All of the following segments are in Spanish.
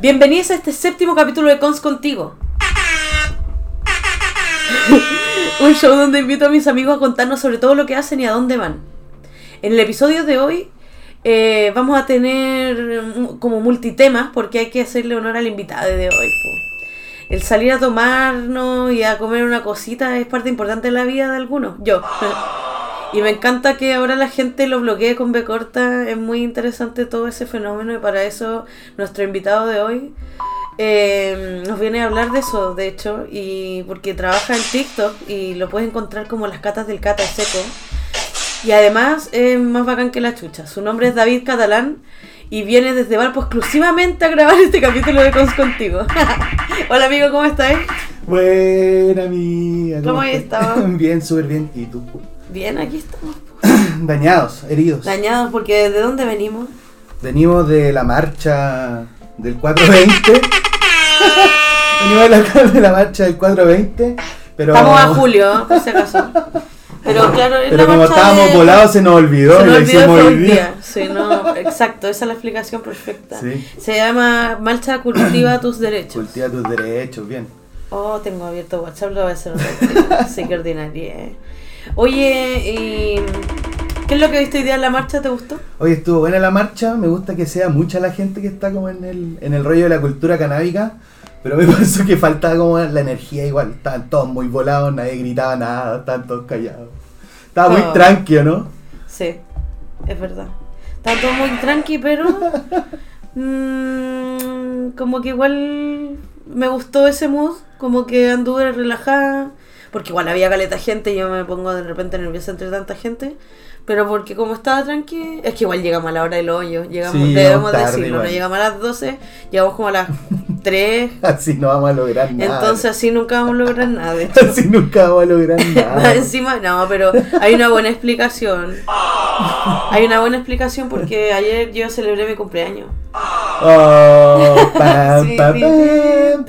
Bienvenidos a este séptimo capítulo de Cons Contigo. Un show donde invito a mis amigos a contarnos sobre todo lo que hacen y a dónde van. En el episodio de hoy eh, vamos a tener como multitemas porque hay que hacerle honor al invitado de hoy. El salir a tomarnos y a comer una cosita es parte importante de la vida de algunos. Yo. Y me encanta que ahora la gente lo bloquee con B corta. Es muy interesante todo ese fenómeno y para eso nuestro invitado de hoy eh, nos viene a hablar de eso, de hecho, y porque trabaja en TikTok y lo puedes encontrar como las catas del cata seco. Y además es más bacán que la chucha. Su nombre es David Catalán y viene desde Valpo exclusivamente a grabar este capítulo de Cons Contigo. Hola amigo, ¿cómo estás? Buena amiga. ¿Cómo has estás? Bien, súper bien. ¿Y tú? Bien, aquí estamos. Dañados, heridos. Dañados porque ¿de dónde venimos? Venimos de la marcha del 420. Venimos de la, de la marcha del 420. Pero, Estamos a julio, por si acaso. Pero claro, es pero la como marcha estábamos de- volados, se nos olvidó Se y nos la olvidó hicimos hoy día. día. Sí, no, exacto, esa es la explicación perfecta. Sí. Se llama Marcha Cultiva tus Derechos. Cultiva tus derechos, bien. Oh, tengo abierto WhatsApp, lo voy a hacer otra vez. Sí, que ordinaria. Eh. Oye, ¿y qué es lo que viste hoy día en la marcha? ¿Te gustó? Hoy estuvo buena la marcha, me gusta que sea mucha la gente que está como en el, en el rollo de la cultura canábica, pero me pareció que faltaba como la energía igual, estaban todos muy volados, nadie gritaba nada, estaban todos callados. Estaba muy Oh. tranquilo, ¿no? Sí, es verdad. Está todo muy tranqui, pero. mm, como que igual me gustó ese mood. Como que anduve relajada. Porque igual había caleta gente y yo me pongo de repente nerviosa entre tanta gente. Pero porque como estaba tranqui, es que igual llegamos a la hora del hoyo. Llegamos, Sí, debemos llegamos tarde decirlo, no llegamos a las 12, llegamos como a las 3. Así no vamos a lograr nada. Entonces así nunca vamos a lograr nada. de hecho. Así nunca vamos a lograr nada. encima, no, pero hay una buena explicación. Hay una buena explicación porque ayer yo celebré mi cumpleaños. Oh, pam, Sí, pam, pam.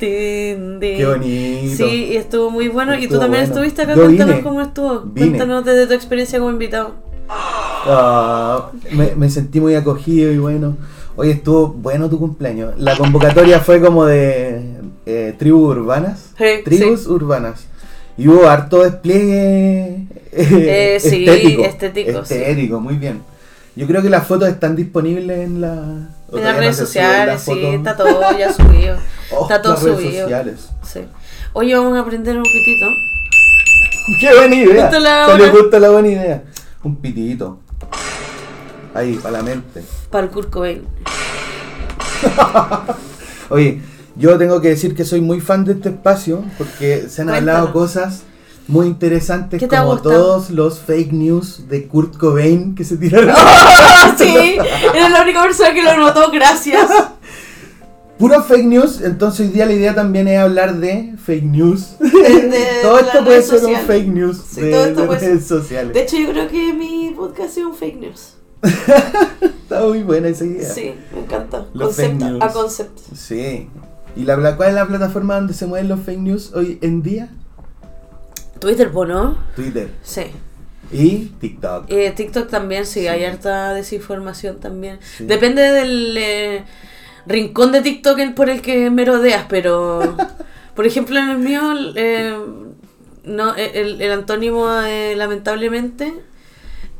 Qué bonito. Sí, y estuvo muy bueno. y tú también bueno. estuviste acá, cuéntanos cómo estuvo. Vine. Cuéntanos desde tu experiencia como invitado. Ah, me, me sentí muy acogido y bueno. Hoy estuvo bueno tu cumpleaños. La convocatoria fue como de eh, tribus urbanas. Sí, Tribus urbanas. Y hubo harto despliegue eh, Eh, sí, estético. estético, sí. Estético, muy bien. Yo creo que las fotos están disponibles en la... En las redes sociales, sí, está todo ya subido. Oh, está todo las redes subido. sociales. Sí. Oye, vamos a aprender un pitito. ¡Qué buena idea! Justo la Salió buena- justo la buena idea. Un pitito. Ahí, para la mente. Para el Kurt Cobain. Oye, yo tengo que decir que soy muy fan de este espacio porque se han hablado cosas muy interesantes ¿Qué te ha como gustado? todos los fake news de Kurt Cobain que se tiraron. sí, eres la única persona que lo notó, gracias. Puro fake news, entonces hoy día la idea también es hablar de fake news. de todo esto puede ser un fake news Sí, de todo esto las puede ser. redes sociales. De hecho, yo creo que mi podcast es un fake news. Está muy buena esa idea. Sí, me encanta. Los Concepto fake news. a concepto. Sí. ¿Y la, la- cuál es la plataforma donde se mueven los fake news hoy en día? Twitter, ¿no? Twitter Sí. y TikTok. Eh, TikTok también, sí, Sí. hay harta desinformación también. Sí. Depende del eh, rincón de TikTok por el que merodeas, pero por ejemplo en el mío, eh, no, el, el antónimo de lamentablemente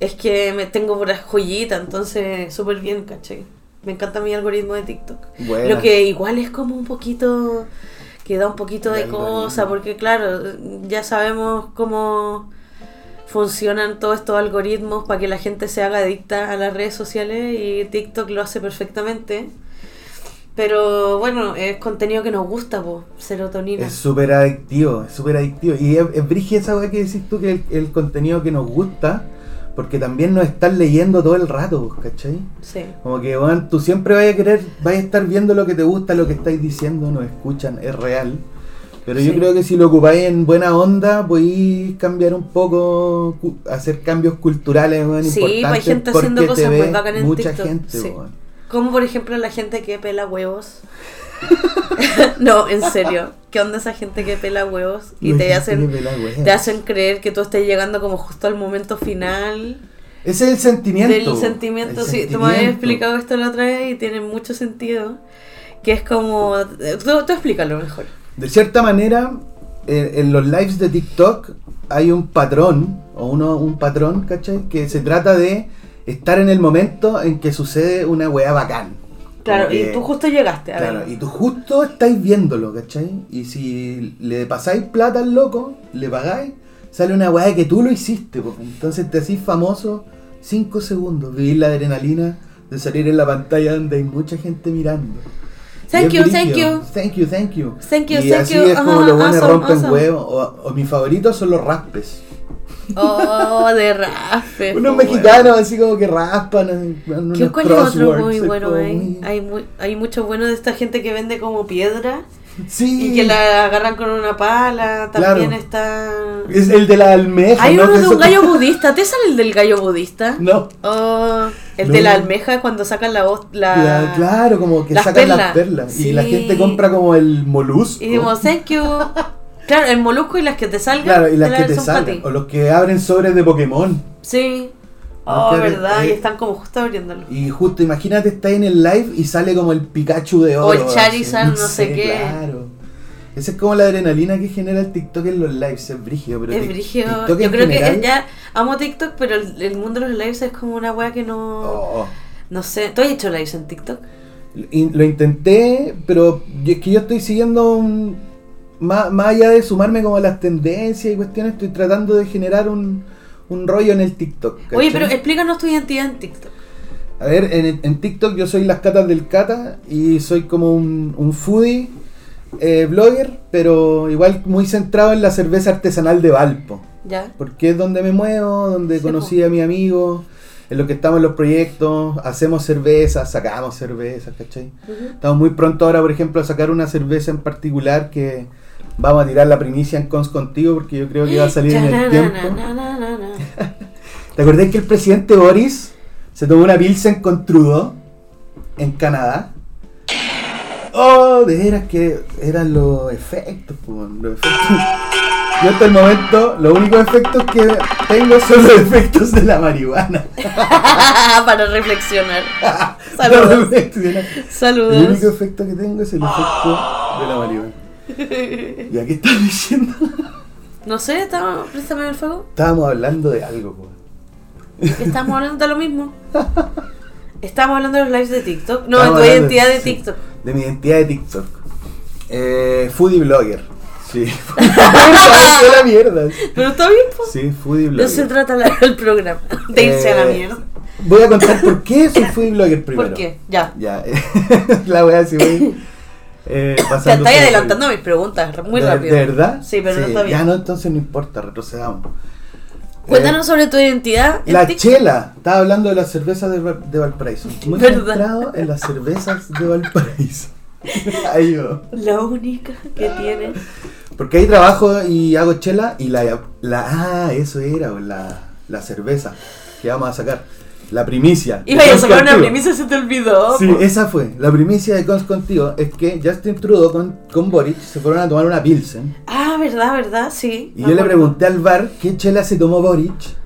es que me tengo por las joyitas, entonces súper bien, ¿cachai? Me encanta mi algoritmo de TikTok. Buena. Lo que igual es como un poquito, que da un poquito de cosa, porque claro, ya sabemos cómo funcionan todos estos algoritmos para que la gente se haga adicta a las redes sociales y TikTok lo hace perfectamente. Pero bueno, es contenido que nos gusta, pues, serotonina. Es súper adictivo, es súper adictivo. Y es, es brígida esa weá que decís tú, que el, el contenido que nos gusta, porque también nos están leyendo todo el rato, ¿cachai? Sí. Como que, weón, tú siempre vas a querer, vas a estar viendo lo que te gusta, lo que estáis diciendo, nos escuchan, es real. Pero yo creo que si lo ocupáis en buena onda, podéis cambiar un poco, hacer cambios culturales, weón, Sí, pues hay importantes. gente haciendo cosas muy ve bacanas en Mucha TikTok, gente, sí. Como por ejemplo la gente que pela huevos. no, en serio. ¿Qué onda esa gente que pela huevos y te hacen, te hacen creer que tú estás llegando como justo al momento final Ese es el sentimiento. del sentimiento? el Sí, tú me habías sentimiento. explicado esto la otra vez y tiene mucho sentido. Que es como... Tú, tú explícalo mejor. De cierta manera, eh, en los lives de TikTok hay un patrón, o uno, un patrón, ¿cachai? Que se trata de estar en el momento en que sucede una weá bacán. Claro, que- y tú justo llegaste. A Claro, ver. y tú justo estáis viéndolo, ¿cachai? Y si le pasáis plata al loco, le pagáis, sale una weá que tú lo hiciste, po. entonces te hacís famoso 5 segundos, vivís la adrenalina de salir en la pantalla donde hay mucha gente mirando. Thank you, thank you. Thank you, thank you. Thank you, y thank así you. es como Ajá, los buenos awesome, rompen awesome. huevos. O, o mis favoritos son los raspes. Oh, de raspe. Unos mexicanos así como que raspan. ¿Qué, ¿Cuál es otro muy bueno hay? Hay, muy, hay mucho bueno de esta gente que vende como piedra Sí. y que la agarran con una pala. También Claro. está. Es el de la almeja. Hay ¿no? uno de un gallo budista. ¿Te sale el del gallo budista? No. Oh, el No. de la almeja cuando sacan la voz. La... La- claro, como que sacan perlas. las perlas. Y la Sí. gente compra como el molusco. Y decimos, thank you. Claro, el molusco y las que te salgan. claro, y las que te salgan. O los que abren sobres de Pokémon. Sí. Oh, que- verdad. eh, Y están como justo abriéndolo. Y justo, imagínate, está en el live y sale como el Pikachu de oro. O el Charizard, así. no sé qué. Claro. Esa es como la adrenalina que genera el TikTok en los lives. Es brígido, pero Es brígido. TikTok Yo creo general- que ya amo TikTok, pero el, el mundo de los lives es como una wea que no. Oh. No sé. ¿Tú has hecho lives en TikTok? Lo intenté, pero es que yo estoy siguiendo un, más, más allá de sumarme como a las tendencias y cuestiones, estoy tratando de generar un, un rollo en el TikTok. Oye, pero explícanos tu identidad en TikTok. A ver, en, en TikTok yo soy las catas del cata y soy como un, un foodie eh, blogger, pero igual muy centrado en la cerveza artesanal de Valpo. ¿Ya? Porque es donde me muevo, donde Sí, conocí po. a mis amigos, en lo que estamos en los proyectos, hacemos cervezas, sacamos cervezas, ¿cachai? Estamos muy pronto ahora, por ejemplo, a sacar una cerveza en particular que vamos a tirar la primicia en Cons contigo porque yo creo que va a salir en el tiempo. ¿Te acordás que el presidente Boris se tomó una Pilsen con Trudeau en Canadá? Oh, de veras que eran los efectos, los efectos. Yo hasta el momento, los únicos efectos que tengo son los efectos de la marihuana. Para reflexionar. Saludos. la- El único Saludos. efecto que tengo es el efecto de la marihuana. ¿Y a qué estás diciendo? No sé, estamos, préstame el fuego. Estábamos hablando de algo, po. Estamos hablando de lo mismo. Estamos hablando de los lives de TikTok. No, de Estábamos tu identidad de TikTok. De mi identidad de TikTok. Eh, foodie blogger. Sí. La mierda. Pero está bien, pues. Sí, foodie No se blogger. trata el programa. De irse a la Eh, mierda. Voy a contar por qué soy foodie blogger primero. ¿Por qué? Ya. Ya. la wea si voy. Eh, Te por- adelantando mis preguntas muy ¿De- rápido. ¿De verdad? Sí, pero no está bien. Ya no, entonces no importa, retrocedamos. Cuéntanos sobre tu identidad. en La TikTok. chela, estaba hablando de las cervezas de, de Valparaíso. Muy centrado en las cervezas de Valparaíso. Ahí yo. La única que tiene. Porque ahí trabajo y hago chela y la, la ah, eso era, la, la cerveza que vamos a sacar. La primicia. Iba a sacar una y se te olvidó. Sí, po. esa fue. La primicia de Cons Contigo es que Justin Trudeau con, con Boric se fueron a tomar una Pilsen. Ah, verdad, verdad, sí. Y yo le pregunté al bar qué chela se tomó Boric.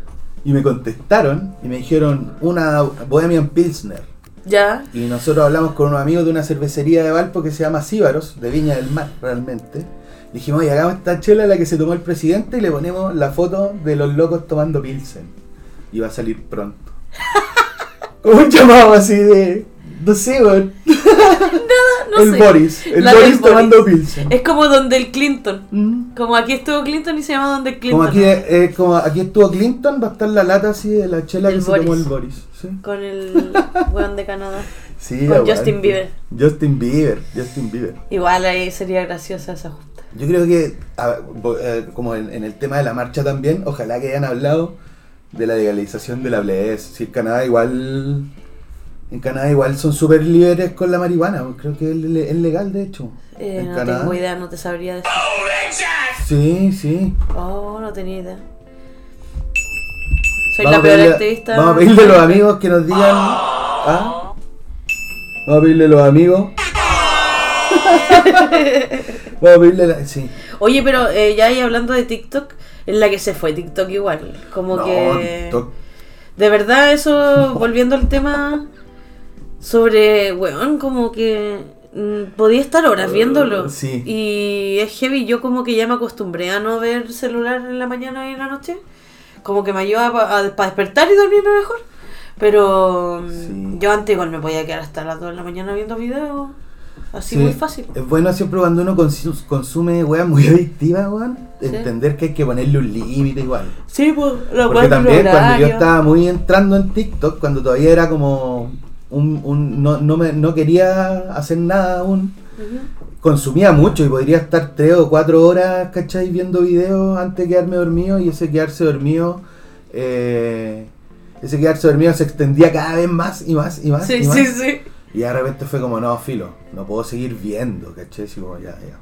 Y me contestaron y me dijeron una Bohemian Pilsner. Ya. Y nosotros hablamos con unos amigos de una cervecería de Valpo que se llama Síbaros, de Viña del Mar, realmente. Dijimos, oye, hagamos esta chela la que se tomó el presidente y le ponemos la foto de los locos tomando Pilsen. Y va a salir pronto. Como un llamado así de. No sé, weón. No el sé. Boris. El La Boris tomando. Pilsen. Es como donde el Clinton. Mm. Como aquí estuvo Clinton y se llama donde el Clinton. Como aquí, eh, como aquí estuvo Clinton, va a estar la lata así de la chela Del que se tomó el Boris. Sí, Con el weón de Canadá. sí Con. Justin Bieber. Justin Bieber, Justin Bieber. Igual ahí sería graciosa esa justa. Yo creo que, a- eh, como en, en el tema de la marcha también, ojalá que hayan hablado de la legalización de la BLS. Si en Canadá igual, en Canadá igual son súper libres con la marihuana, creo que es, le- es legal de hecho. Eh, en no Canadá. tengo idea, no te sabría decir. Sí, sí. Oh, no tenía idea. Soy Vamos la peor pedirle- activista. Vamos a pedirle a los amigos que nos digan. ¿ah? Vamos a pedirle a los amigos. Vamos a pedirle la... Sí. Oye, pero eh, ya ahí hablando de TikTok, en la que se fue TikTok igual. Como No, que. TikTok. De verdad, eso, volviendo al tema sobre, weón, como que mm, podía estar horas viéndolo. Uh, sí. Y es heavy, yo como que ya me acostumbré a no ver celular en la mañana y en la noche. Como que me ayuda para despertar y dormirme mejor. Pero mm, Sí. yo antes igual me podía quedar hasta las 2 de la mañana viendo videos. Así Sí. muy fácil. Es bueno siempre cuando uno consu- consume weas muy adictivas, weón, Sí. entender que hay que ponerle un límite igual. Sí, pues, la Porque también cuando yo estaba muy entrando en TikTok, cuando todavía era como un, un- no, no, me, no quería hacer nada aún, consumía mucho y podría estar tres o cuatro horas, ¿cachai? Viendo videos antes de quedarme dormido y ese quedarse dormido, eh, ese quedarse dormido se extendía cada vez más y más y más. Sí, y más. sí, sí. Y de repente fue como, no, filo, no puedo seguir viendo, ¿cachai? Así como, ya, ya.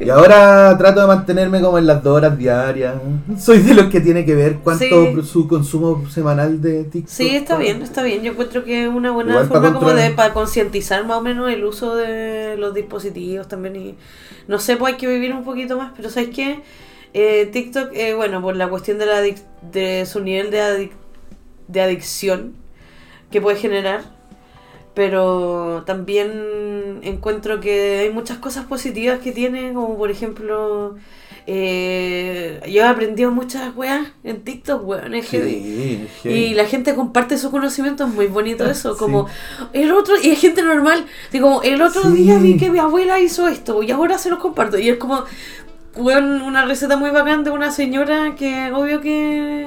y ahora trato de mantenerme como en las dos horas diarias. Soy de los que tiene que ver cuánto Sí. su consumo semanal de TikTok. Sí, está bien, está bien. Yo encuentro que es una buena Igual forma como de para concientizar más o menos el uso de los dispositivos también. Y no sé, pues hay que vivir un poquito más, pero ¿sabes qué? Eh, TikTok, eh, bueno, por la cuestión de, la de su nivel de, adic- de adicción que puede generar, pero también encuentro que hay muchas cosas positivas que tiene, como por ejemplo... eh, yo he aprendido muchas weas en TikTok, weón, es heavy. Sí, sí. Y la gente comparte su conocimiento, es muy bonito eso, Sí. como el otro, y es gente normal, digo, como, el otro Sí. día vi que mi abuela hizo esto y ahora se los comparto. Y es como, weón, una receta muy bacán de una señora que obvio que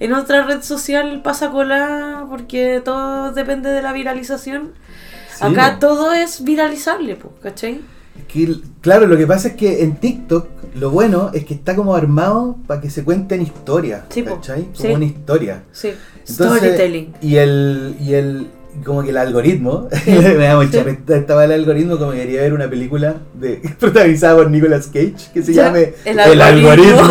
en otra red social pasa cola porque todo depende de la viralización. Sí, Acá todo es viralizable, pues, ¿cachai? Que, claro, lo que pasa es que en TikTok lo bueno es que está como armado para que se cuenten historias, Sí. ¿cachai? Como Sí. una historia. Sí, Entonces, storytelling. Y el, y el, como que el algoritmo, me da mucha estaba el algoritmo como que quería ver una película de, protagonizada por Nicolas Cage que se Ya, llame el El, algoritmo.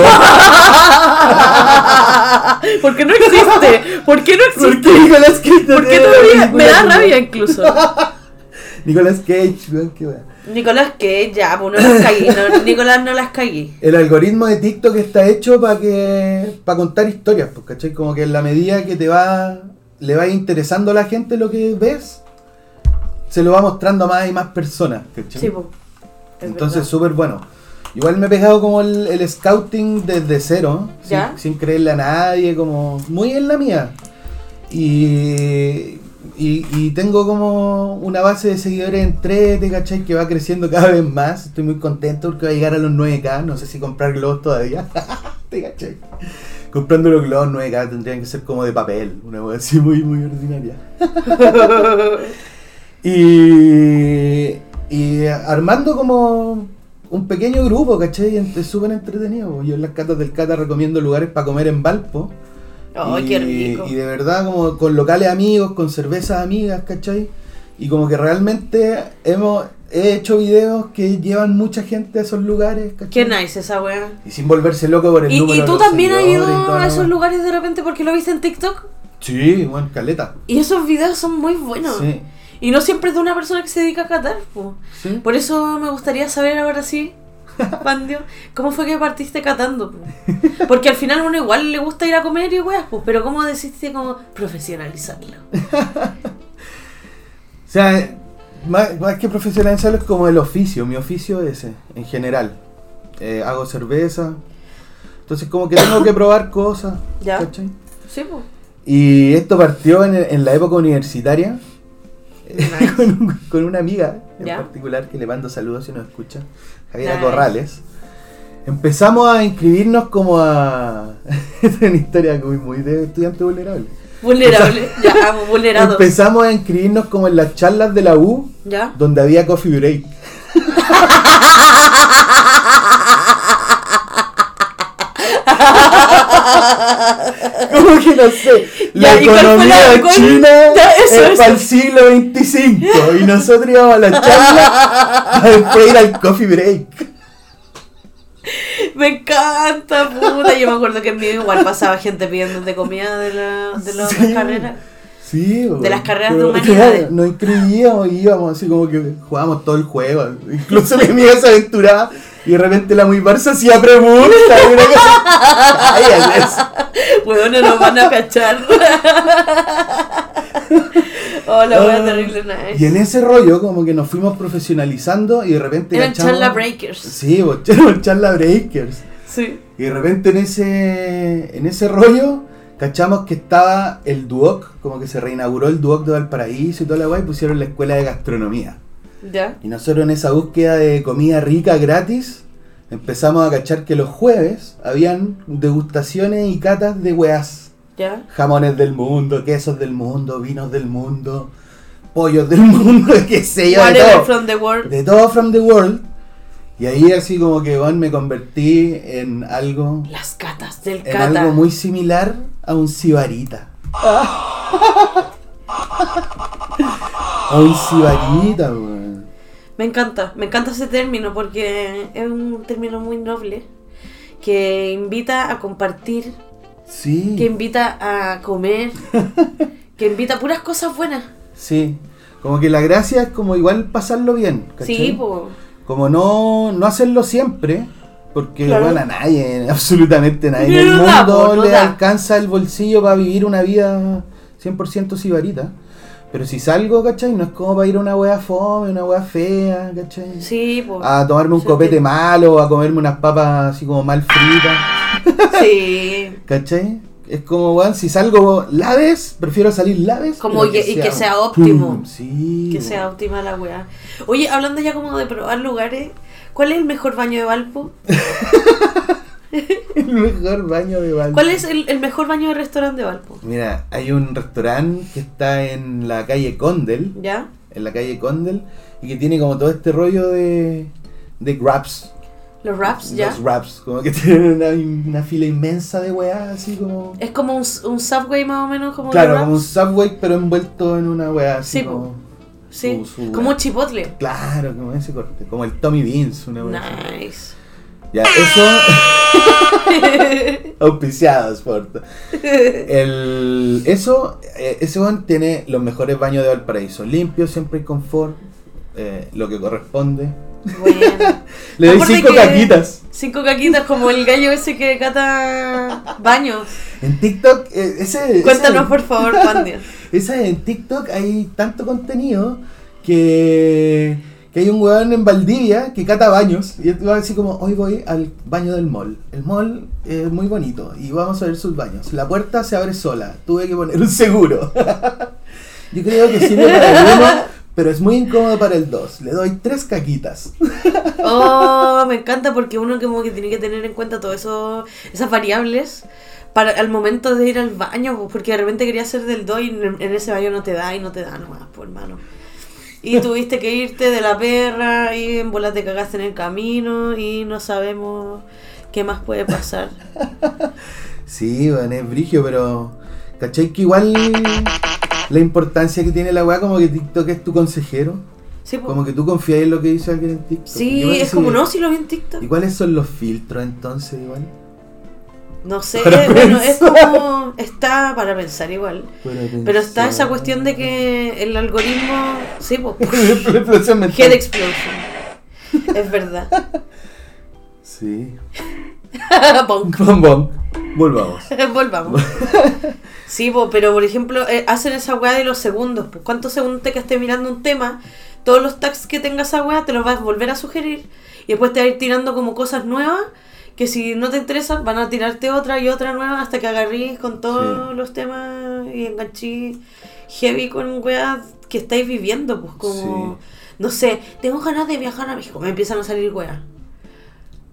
porque no existe, ¿por qué no ¿Por existe? qué Nicolas Cage no ¿Por qué tiene todavía? Me da rabia incluso. Nicolas Cage, weón, qué weón. Nicolás, que ya, pues no las cagué. No, Nicolás, no las cagué. El algoritmo de TikTok está hecho para que para contar historias, pues, ¿cachai? Como que en la medida que te va le va interesando a la gente lo que ves, se lo va mostrando a más y más personas, ¿cachai? Sí, pues. es Entonces, súper bueno. Igual me he pegado como el, el scouting desde cero, sin, sin creerle a nadie, como muy en la mía. Y, y, y tengo como una base de seguidores en 3 ¿cachai? Que va creciendo cada vez más. Estoy muy contento porque va a llegar a los 9K. No sé si comprar globos todavía. ¿Te cachai? Comprando los globos 9K tendrían que ser como de papel. Una cosa así muy, muy ordinaria. Y, y armando como un pequeño grupo, ¿cachai? Es súper entretenido. Yo en las catas del Cata recomiendo lugares para comer en Valpo. Ay, y, qué rico. y de verdad, como con locales amigos, con cervezas amigas, ¿cachai? Y como que realmente hemos he hecho videos que llevan mucha gente a esos lugares, ¿cachai? Qué nice esa wea. Y sin volverse loco por el ¿Y, número y tú también has ido a esos lugares de repente porque lo viste en TikTok? Sí, bueno, caleta. Y esos videos son muy buenos. Sí, Y no siempre es de una persona que se dedica a catar. po. sí. Por eso me gustaría saber ahora sí, Pandio, ¿cómo fue que partiste catando? po? Porque al final uno igual le gusta ir a comer y weas, pues, pero ¿cómo decidiste como profesionalizarlo? O sea, más, más que profesionalizarlo es como el oficio, mi oficio es ese, en general. Eh, hago cerveza, entonces como que tengo que probar cosas. Ya. ¿cachai? Sí, pues. Y esto partió en, en la época universitaria Nice. con, un- con una amiga en Ya. particular que le mando saludos si nos escucha, Javiera Nice. Corrales. Empezamos a inscribirnos como a... es una historia muy, muy de estudiante vulnerable. Vulnerable, ya, amo, vulnerado. Empezamos a inscribirnos como en las charlas de la U ¿Ya? donde había coffee break. Como que no sé, la Ya, ¿y cuál fue economía la- china es eso. para el siglo XXV y nosotros íbamos a la charla para después ir al coffee break. Me encanta, puta. Yo me acuerdo que en mí igual pasaba gente pidiendo de comida de, la, de las Sí. carreras. Sí, bo. De las carreras de humanidades. claro, Nos inscribíamos y íbamos así como que jugábamos todo el juego. Incluso mi amiga se aventuraba y de repente la muy Barça hacía preguntas. y una cosa- Ay, es- Weón, no nos van a cachar. oh, la wea terrible nice. Y en ese rollo como que nos fuimos profesionalizando y de repente Eran cachamos- charla breakers. Sí, éramos charla breakers. Sí. Y de repente en ese, en ese rollo cachamos que estaba el Duoc, como que se reinauguró el Duoc de Valparaíso y toda la guay, y pusieron la escuela de gastronomía. ¿Ya? Y nosotros en esa búsqueda de comida rica gratis, empezamos a cachar que los jueves habían degustaciones y catas de weás. ¿Ya? Jamones del mundo, quesos del mundo, vinos del mundo, pollos del mundo, qué sé yo, de todo. from the world. De todo from the world. Y ahí así como que bueno, me convertí en algo Las catas del en cata. algo muy similar a un sibarita. a un sibarita, weón. Me encanta, me encanta ese término porque es un término muy noble que invita a compartir, Sí. que invita a comer, que invita a puras cosas buenas. Sí. Como que la gracia es como igual pasarlo bien. ¿cachai? Sí, po. Como no, no hacerlo siempre. Porque Claro. bueno, a nadie, absolutamente nadie en el da, mundo po, no le da. alcanza el bolsillo para vivir una vida 100% sibarita. Pero si salgo, ¿cachai? No es como para ir a una wea fome, una wea fea, ¿cachai? Sí, po. A tomarme un Sí, copete sí. malo, a comerme unas papas así como mal fritas, Sí. ¿cachai? Es como, weón, si salgo laves, prefiero salir laves. Como y que- y que sea óptimo. pum, sí. Que sea óptima la weá. Oye, hablando ya como de probar lugares, ¿cuál es el mejor baño de Valpo? El mejor baño de Valpo. ¿Cuál es el, el mejor baño de restaurante de Valpo? Mira, hay un restaurante que está en la calle Condel, ¿Ya? en la calle Condel, y que tiene como todo este rollo de, de grabs. Los wraps, ¿ya? Los wraps, como que tienen una, una fila inmensa de weá, así como... Es como un, un subway más o menos como Claro, wraps. como un subway, pero envuelto en una weá así Sí, como... Sí, su- su como chipotle. Claro, como ese corte, como el Tommy Beans, una weá así. Ya, eso... Auspiciados por... El, eso, eh, ese weón tiene los mejores baños de Valparaíso. Limpio, siempre hay confort, eh, lo que corresponde. Bueno. Le doy cinco caquitas. Cinco caquitas como el gallo ese que cata baños. En TikTok, eh, ese, Cuéntanos por favor, Pandia. esa en TikTok hay tanto contenido que, que hay un weón en Valdivia que cata baños y va así como, hoy voy al baño del mall. El mall es muy bonito y vamos a ver sus baños. La puerta se abre sola, tuve que poner un seguro. Yo creo que sirve para el uno, pero es muy incómodo para el dos. Le doy tres caquitas. Oh, me encanta porque uno como que tiene que tener en cuenta todo eso, esas variables para al momento de ir al baño, porque de repente quería hacer del do y en, en ese baño no te da y no te da nomás, por hermano. Y tuviste que irte de la perra y en bola te cagaste en el camino y no sabemos qué más puede pasar. Sí, bueno, es brigio, pero. ¿Cachai? Que igual la importancia que tiene la weá, como que TikTok es tu consejero. Sí, pues. Como que tú confías en lo que dice alguien en TikTok. Sí, es como no, si lo vi en TikTok. ¿Y cuáles son los filtros entonces, igual? No sé, eh, bueno, es como está para pensar igual. Pero está esa cuestión de que el algoritmo, sí, pues. Head explosion. Es verdad. Sí. Bonk. Bom, bom. Volvamos. Volvamos. Sí, po, pero por ejemplo, eh, hacen esa weá de los segundos. Pues, ¿Cuántos segundos te que estés mirando un tema? Todos los tags que tenga esa weá te los vas a volver a sugerir. Y después te va a ir tirando como cosas nuevas. Que si no te interesan, van a tirarte otra y otra nueva hasta que agarrís con todos Sí. los temas y enganchís heavy con weas que estáis viviendo. Pues como, no sé, tengo ganas de viajar a México. Me empiezan a salir weas.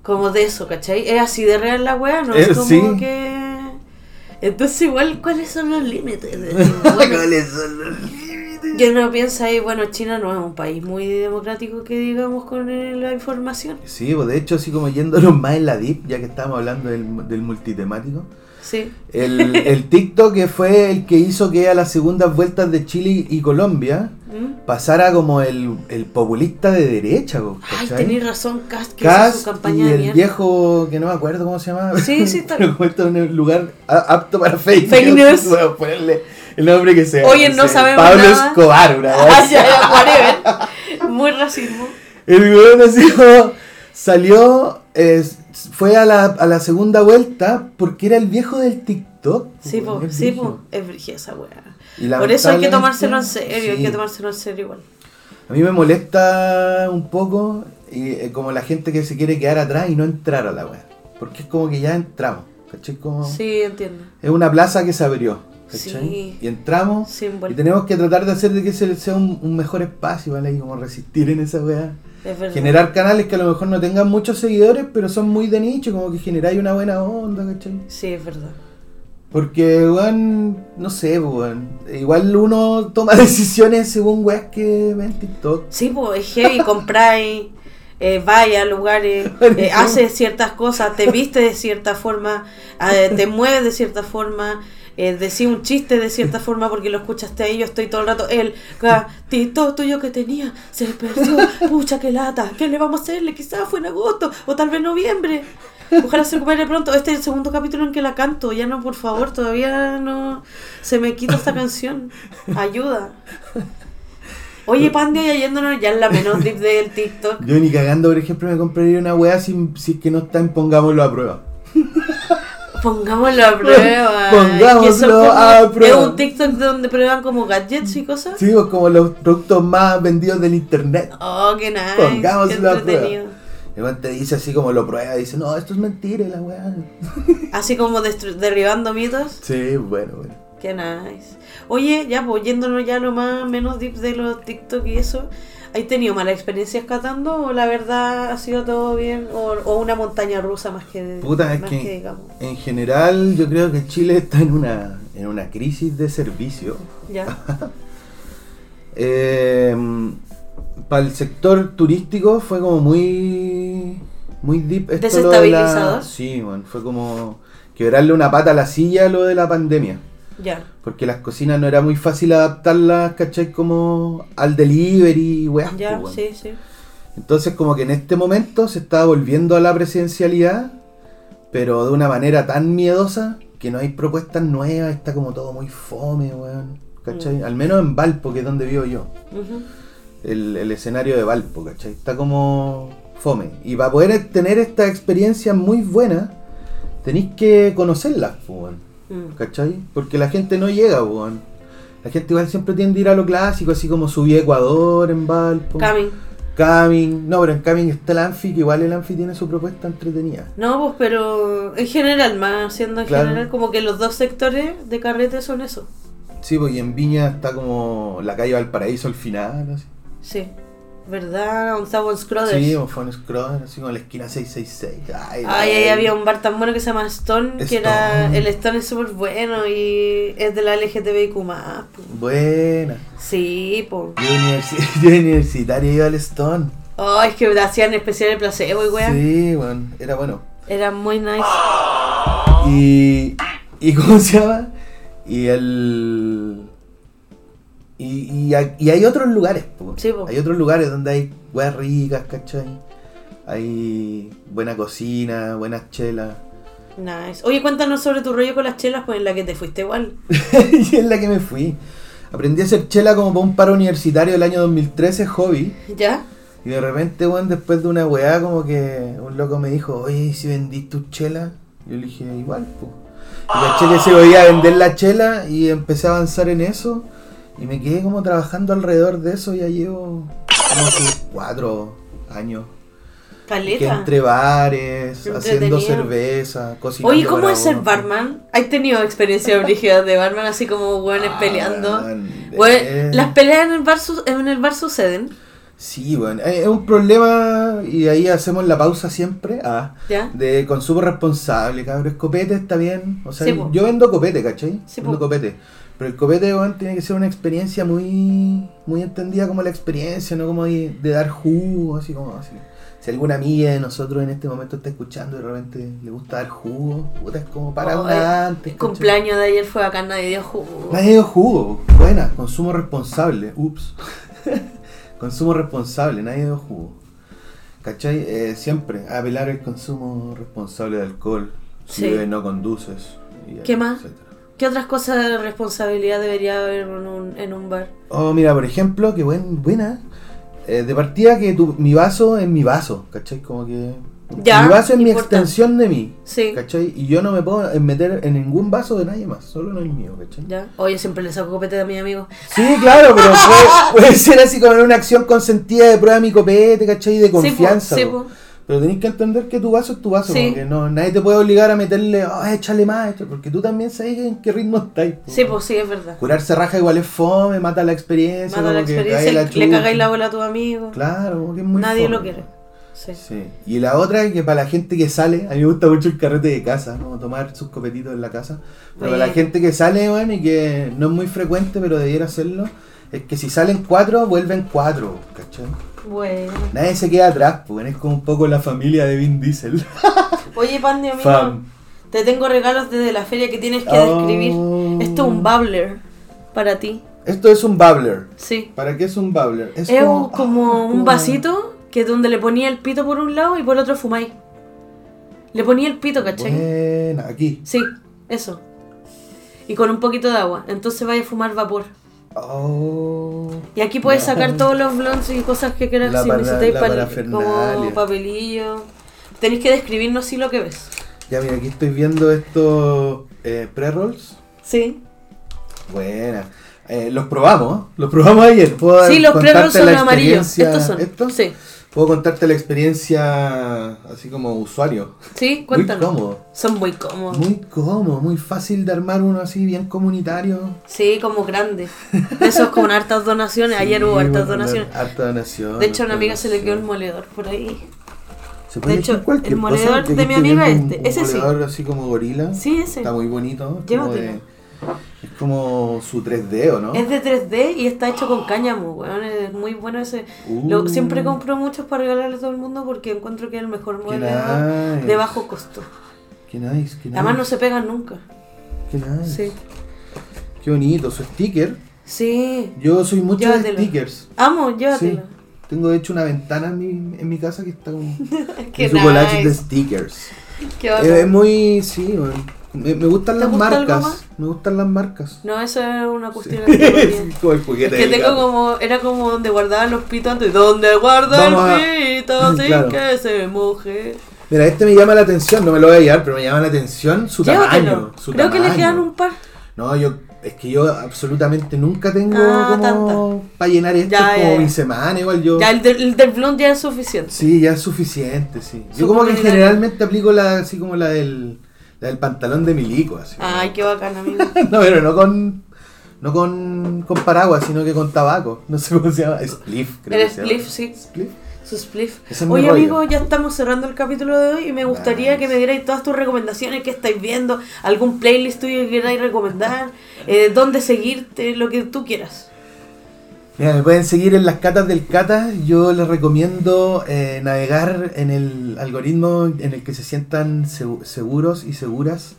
Como de eso, ¿cachai? Es así de real la wea, no Eh, es como sí. que. Entonces, igual, ¿cuáles son los límites? Bueno, ¿Cuáles son los límites? Yo no pienso ahí, bueno, China no es un país muy democrático que digamos con eh, la información. Sí, pues de hecho, así como yéndonos más en la deep, ya que estábamos hablando del, del multitemático. Sí. El, el TikTok que fue el que hizo que a las segundas vueltas de Chile y Colombia ¿Mm? pasara como el, el populista de derecha, po, Ay, tenéis razón, Cast, que hizo Cast su campaña y de el mierda. viejo que no me acuerdo cómo se llama. Sí, sí, está- Pero en un lugar apto para fake, Fake news. Ponerle El nombre que sea. Oye, no sé, sabemos Pablo nada. Escobar, una Ah, vez. ya, ya, whatever. Muy racismo. El weón así como salió, eh, fue a la, a la segunda vuelta porque era el viejo del TikTok. Sí, po, es sí, po. Es brígida esa weá. Por eso hay que tomárselo en serio, hay sí. que tomárselo en serio igual. A mí me molesta un poco y, eh, como la gente que se quiere quedar atrás y no entrar a la web. Porque es como que ya entramos. ¿Cachai? Como, Sí, entiendo. Es una plaza que se abrió. Sí. Y entramos Sí, y tenemos que tratar de hacer de que ese sea un, un mejor espacio, ¿vale? Y como resistir en esa weá. es. Generar canales que a lo mejor no tengan muchos seguidores, pero son muy de nicho, como que generáis una buena onda, ¿cachai? Sí, es verdad. Porque, weón, no sé, weón. Igual uno toma decisiones según weas que ve en TikTok. Sí, pues es heavy, compráis, eh, vaya a lugares, eh, haces ciertas cosas, te viste de cierta forma, eh, te mueves de cierta forma, eh, decís un chiste de cierta forma porque lo escuchaste ahí, yo estoy todo el rato, el gatito tuyo que tenía se perdió, pucha que lata, ¿qué le vamos a hacerle? Quizás fue en agosto o tal vez noviembre. Ojalá se recupere pronto. Este es el segundo capítulo en que la canto. Ya no, por favor, todavía no se me quita esta canción. Ayuda. Oye, Pandia, ya yéndonos ya en la menos deep del TikTok. Yo ni cagando, por ejemplo, me compraría una wea si, si es que no está en pongámoslo a prueba. Pongámoslo a prueba. Pongámoslo Que son como- a prueba. Es un TikTok donde prueban como gadgets y cosas. Sí, como los productos más vendidos del internet. Oh, qué nice. Pongámoslo qué a entretenido. El te dice así como lo prueba, dice, no, esto es mentira, la weá. Así como derribando mitos. Sí, bueno, bueno. Qué nice. Oye, ya, pues yéndonos ya lo más menos deep de los TikTok y eso. ¿Has tenido malas experiencias catando o la verdad ha sido todo bien? ¿O, o una montaña rusa más que, Puta, es más que- que digamos? En general, yo creo que Chile está en una, en una crisis de servicio. Ya. para el sector turístico fue como muy muy deep esto lo de Desestabilizador. la, sí man, fue como quebrarle una pata a la silla lo de la pandemia Ya. porque las cocinas no era muy fácil adaptarlas ¿cachai? como al delivery weas, Ya, pues, sí, sí. entonces como que en este momento se está volviendo a la presidencialidad pero de una manera tan miedosa que no hay propuestas nuevas está como todo muy fome weón ¿cachai? Mm. al menos en Valpo que es donde vivo yo el, el escenario de Valpo, ¿cachai? Está como fome. Y para poder tener esta experiencia muy buena, tenéis que conocerlas, pues, weón, Mm. ¿cachai? Porque la gente no llega, weón. La gente igual siempre tiende a ir a lo clásico, así como subí a Ecuador en Valpo. Coming. Camin. No, pero en Camin está el Anfi, que igual el Anfi tiene su propuesta entretenida. No, pues, pero en general, más siendo en Claro. general, como que los dos sectores de carrete son eso. Sí, pues y en Viña está como la calle Valparaíso al final, así. Sí. ¿Verdad? Donde está Von Scrothers. Sí, un scroll, así como la esquina 666. Ay, Ay, ahí ay. había un bar tan bueno que se llama Stone, que era. El Stone es súper bueno y es de la LGTBIQ. Buena. Sí, po. Yo, universi- yo universitario iba al Stone. Oh, es que hacían especial el placebo y weá. Sí, bueno, era bueno. Era muy nice. Y. ¿Y cómo se llama? Y el. Y, y, hay- y hay otros lugares, po. Sí, po. Hay otros lugares donde hay weas ricas, ¿cachai? Hay buena cocina, buenas chelas. Nice. Oye, cuéntanos sobre tu rollo con las chelas, pues en la que te fuiste igual. y es la que me fui. Aprendí a hacer chela como para un paro universitario el año 2013, hobby. ¿Ya? Y de repente, weón, después de una weá, como que un loco me dijo, oye, ¿y si vendís tu chela? Yo le dije, igual, pues. Y caché que se podía vender la chela y empecé a avanzar en eso. Y me quedé como trabajando alrededor de eso, ya llevo como cuatro años. Que Caleta. entre bares, haciendo cerveza, cocinando. Oye, ¿cómo es ser barman? ¿Has tenido experiencias brígidas de barman así como hueones Ah, peleando? Bueno, eh. las peleas en el bar, su- en el bar suceden, Sí, bueno, es es un problema y ahí hacemos la pausa siempre. Ah, ¿ya? de consumo responsable, cabrón. Copete está bien. O sea, Sí, yo vendo copete, ¿cachai? Sí, vendo po. copete. Pero el copete, weón, tiene que ser una experiencia muy muy entendida como la experiencia, no como de, de dar jugo, así como así. Si alguna amiga de nosotros en este momento está escuchando y de repente le gusta dar jugo, puta, es como para Oh, una eh, antes. El cumpleaños de ayer fue acá, nadie dio jugo. Nadie dio jugo. Buena, consumo responsable. Ups. consumo responsable, nadie dio jugo. ¿Cachai? Eh, siempre apelar el consumo responsable de alcohol. Si Sí. bebes no conduces. y ¿Qué más? etcétera. ¿Qué otras cosas de responsabilidad debería haber en un, en un bar? Oh, mira, por ejemplo, que buen, buena. eh, de partida que tu, mi vaso es mi vaso, ¿cachai? Como que... Ya, mi vaso es mi extensión de mí, Sí. ¿cachai? Y yo no me puedo meter en ningún vaso de nadie más, solo en el mío, ¿cachai? Ya. Oye, siempre le saco copete a mi amigo. Sí, claro, pero puede, puede ser así como una acción consentida de prueba mi copete, ¿cachai? De confianza. Sí, po, po. sí, po. Pero tenés que entender que tu vaso es tu vaso, Sí. porque no, nadie te puede obligar a meterle, oh, échale más, échale", porque tú también sabes en qué ritmo estáis. po. Sí, pues sí, es verdad. Curarse raja igual es fome, mata la experiencia. Mata la experiencia, la le cagáis la bola a tu amigo. Claro, como que es muy Nadie fome. lo quiere. Sí. Sí. Y la otra es que para la gente que sale, a mí me gusta mucho el carrete de casa, como tomar sus copetitos en la casa. Pero para la gente que sale, bueno, y que no es muy frecuente, pero debiera hacerlo, es que si salen cuatro, vuelven cuatro, ¿cachai? Bueno. Nadie se queda atrás, pues es como un poco la familia de Vin Diesel. Oye, Pandi, amigo. Fam. Te tengo regalos desde la feria que tienes que Oh. describir. Esto es un bubbler para ti. Esto es un bubbler. Sí. ¿Para qué es un bubbler? Es, como, ah, un vasito que donde le ponía el pito por un lado y por el otro fumáis. Le ponía el pito, ¿cachai? Buena, aquí. Sí, eso. Y con un poquito de agua. Entonces vaya a fumar vapor. Oh. Y aquí puedes sacar todos los blondes y cosas que quieras La si para- necesitáis la pal- como papelillo. Tenéis que describirnos sí lo que ves. Ya mira, aquí estoy viendo estos eh, pre-rolls. Sí. Buena. Eh, los probamos, los probamos ayer. ¿Puedo Sí, los pre-rolls son amarillos. Estos son. ¿Estos? Sí. Puedo contarte la experiencia así como usuario. Sí, Muy cuéntanos. cómodo. Son muy cómodos. Muy cómodo, muy fácil de armar uno así bien comunitario. Sí, como grandes. De esos con hartas donaciones. Ayer hubo hartas donaciones. Harta donación. De hecho, a una amiga se le quedó el moledor por ahí. Se puede de hecho, el moledor de mi amiga viendo este, un ese sí. moledor así como gorila. Sí, ese. Está muy bonito. es Llévatelo. Es como su 3D, ¿o no? Es de 3D y está hecho con cáñamo, weón. Es muy bueno ese. Uh. Lo- siempre compro muchos para regalarle a todo el mundo porque encuentro que es el mejor nice. de bajo costo. Qué nice, qué nice. Además no se pegan nunca. Qué nice. Sí. Qué bonito, su sticker. Sí. Yo soy mucho de stickers. Amo, llévatelo. Sí. Tengo de hecho una ventana en mi, en mi casa que está con, su collage de nice. stickers. Qué Eh. Es muy, sí, bueno. Me, me gustan ¿Te las gusta marcas. Me gustan las marcas. No, eso es una cuestión Sí. de como el Es juguete que tengo como, era como donde guardaban los pitos antes. Donde guarda Vamos a- el pito sin Claro. que se moje. Mira, este me llama la atención, no me lo voy a llevar, pero me llama la atención su Llévatelo. tamaño. Su Creo que le quedan un par. No, yo, es que yo absolutamente nunca tengo Ah, como para llenar esto Ya, como ya. mi semana, igual yo. Ya el del, el del blond ya es suficiente. Sí, ya es suficiente, sí. Yo como que generalmente aplico la así como la del, la del pantalón de milico, así. Ay, qué bacán, amigo. No, pero no con no con, con paraguas, sino que con tabaco. No sé cómo se llama. Spliff, creo El que se spliff, llama. sí. Spliff. Su spliff. Es Oye, rollo. amigo, ya estamos cerrando el capítulo de hoy y me gustaría Nice. que me dierais todas tus recomendaciones que estáis viendo, algún playlist tuyo que queráis recomendar, eh, dónde seguirte, lo que tú quieras. Mira, me pueden seguir en las catas del cata. Yo les recomiendo eh, navegar en el algoritmo en el que se sientan segu- seguros y seguras.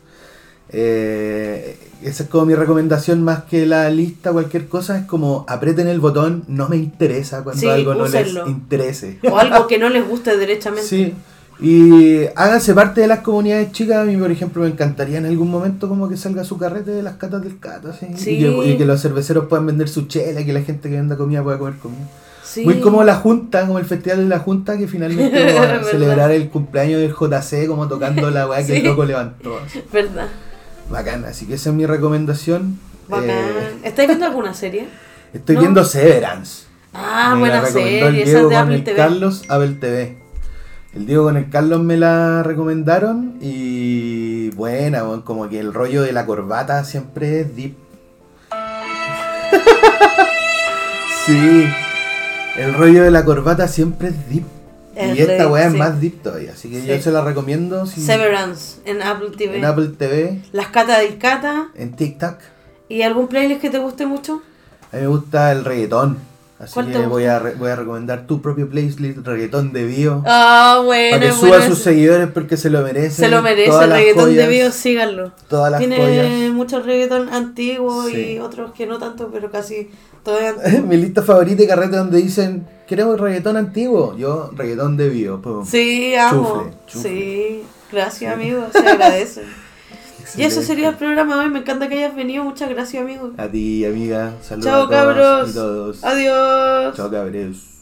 Eh, esa es como mi recomendación más que la lista, cualquier cosa. Es como aprieten el botón, no me interesa cuando Sí, algo no les interese. O algo que no les guste derechamente. Sí. Y háganse parte de las comunidades chicas. A mí, por ejemplo, me encantaría en algún momento como que salga su carrete de las catas del cata. ¿sí? Sí. Y, que, y que los cerveceros puedan vender su chela, y que la gente que venda comida pueda comer comida. Sí. Muy como la Junta, como el festival de la Junta, que finalmente vamos a celebrar el cumpleaños del JC, como tocando la weá que el loco levantó. así. ¿Verdad? Bacán, así que esa es mi recomendación. Bacán. Eh, ¿Estáis viendo alguna serie? estoy ¿No? viendo Severance. Ah, Me buena serie, esa es de Apple TV. Carlos, Apple TV. El Diego con el Carlos me la recomendaron y buena, weón, como que el rollo de la corbata siempre es deep. sí, el rollo de la corbata siempre es deep. Y esta weá es más deep todavía, así que yo se la recomiendo. si- Severance en Apple TV. en Apple TV, Las catas del cata. en TikTok. ¿Y algún playlist que te guste mucho? A mí me gusta el reggaetón. Así ¿Cuál te que voy a, re- voy a recomendar tu propio playlist, reggaetón de bio. Ah, bueno, para que bueno, suba a sus seguidores porque se lo merece. Se lo merece, Todas el reggaetón de joyas, Bio, síganlo. Todas las Tiene joyas. muchos reggaetón antiguos y Sí. otros que no tanto, pero casi todavía Mi lista favorita de carrete donde dicen, queremos reggaetón antiguo. Yo, reggaetón de bio. pum. Sí, amo. Chufle, chufle. Sí, gracias amigo, se agradece. Y eso sería el programa de hoy. Me encanta que hayas venido. Muchas gracias, amigo. A ti, amiga. Saludos Chao, a todos cabros. y todos. Adiós. Chao, cabros.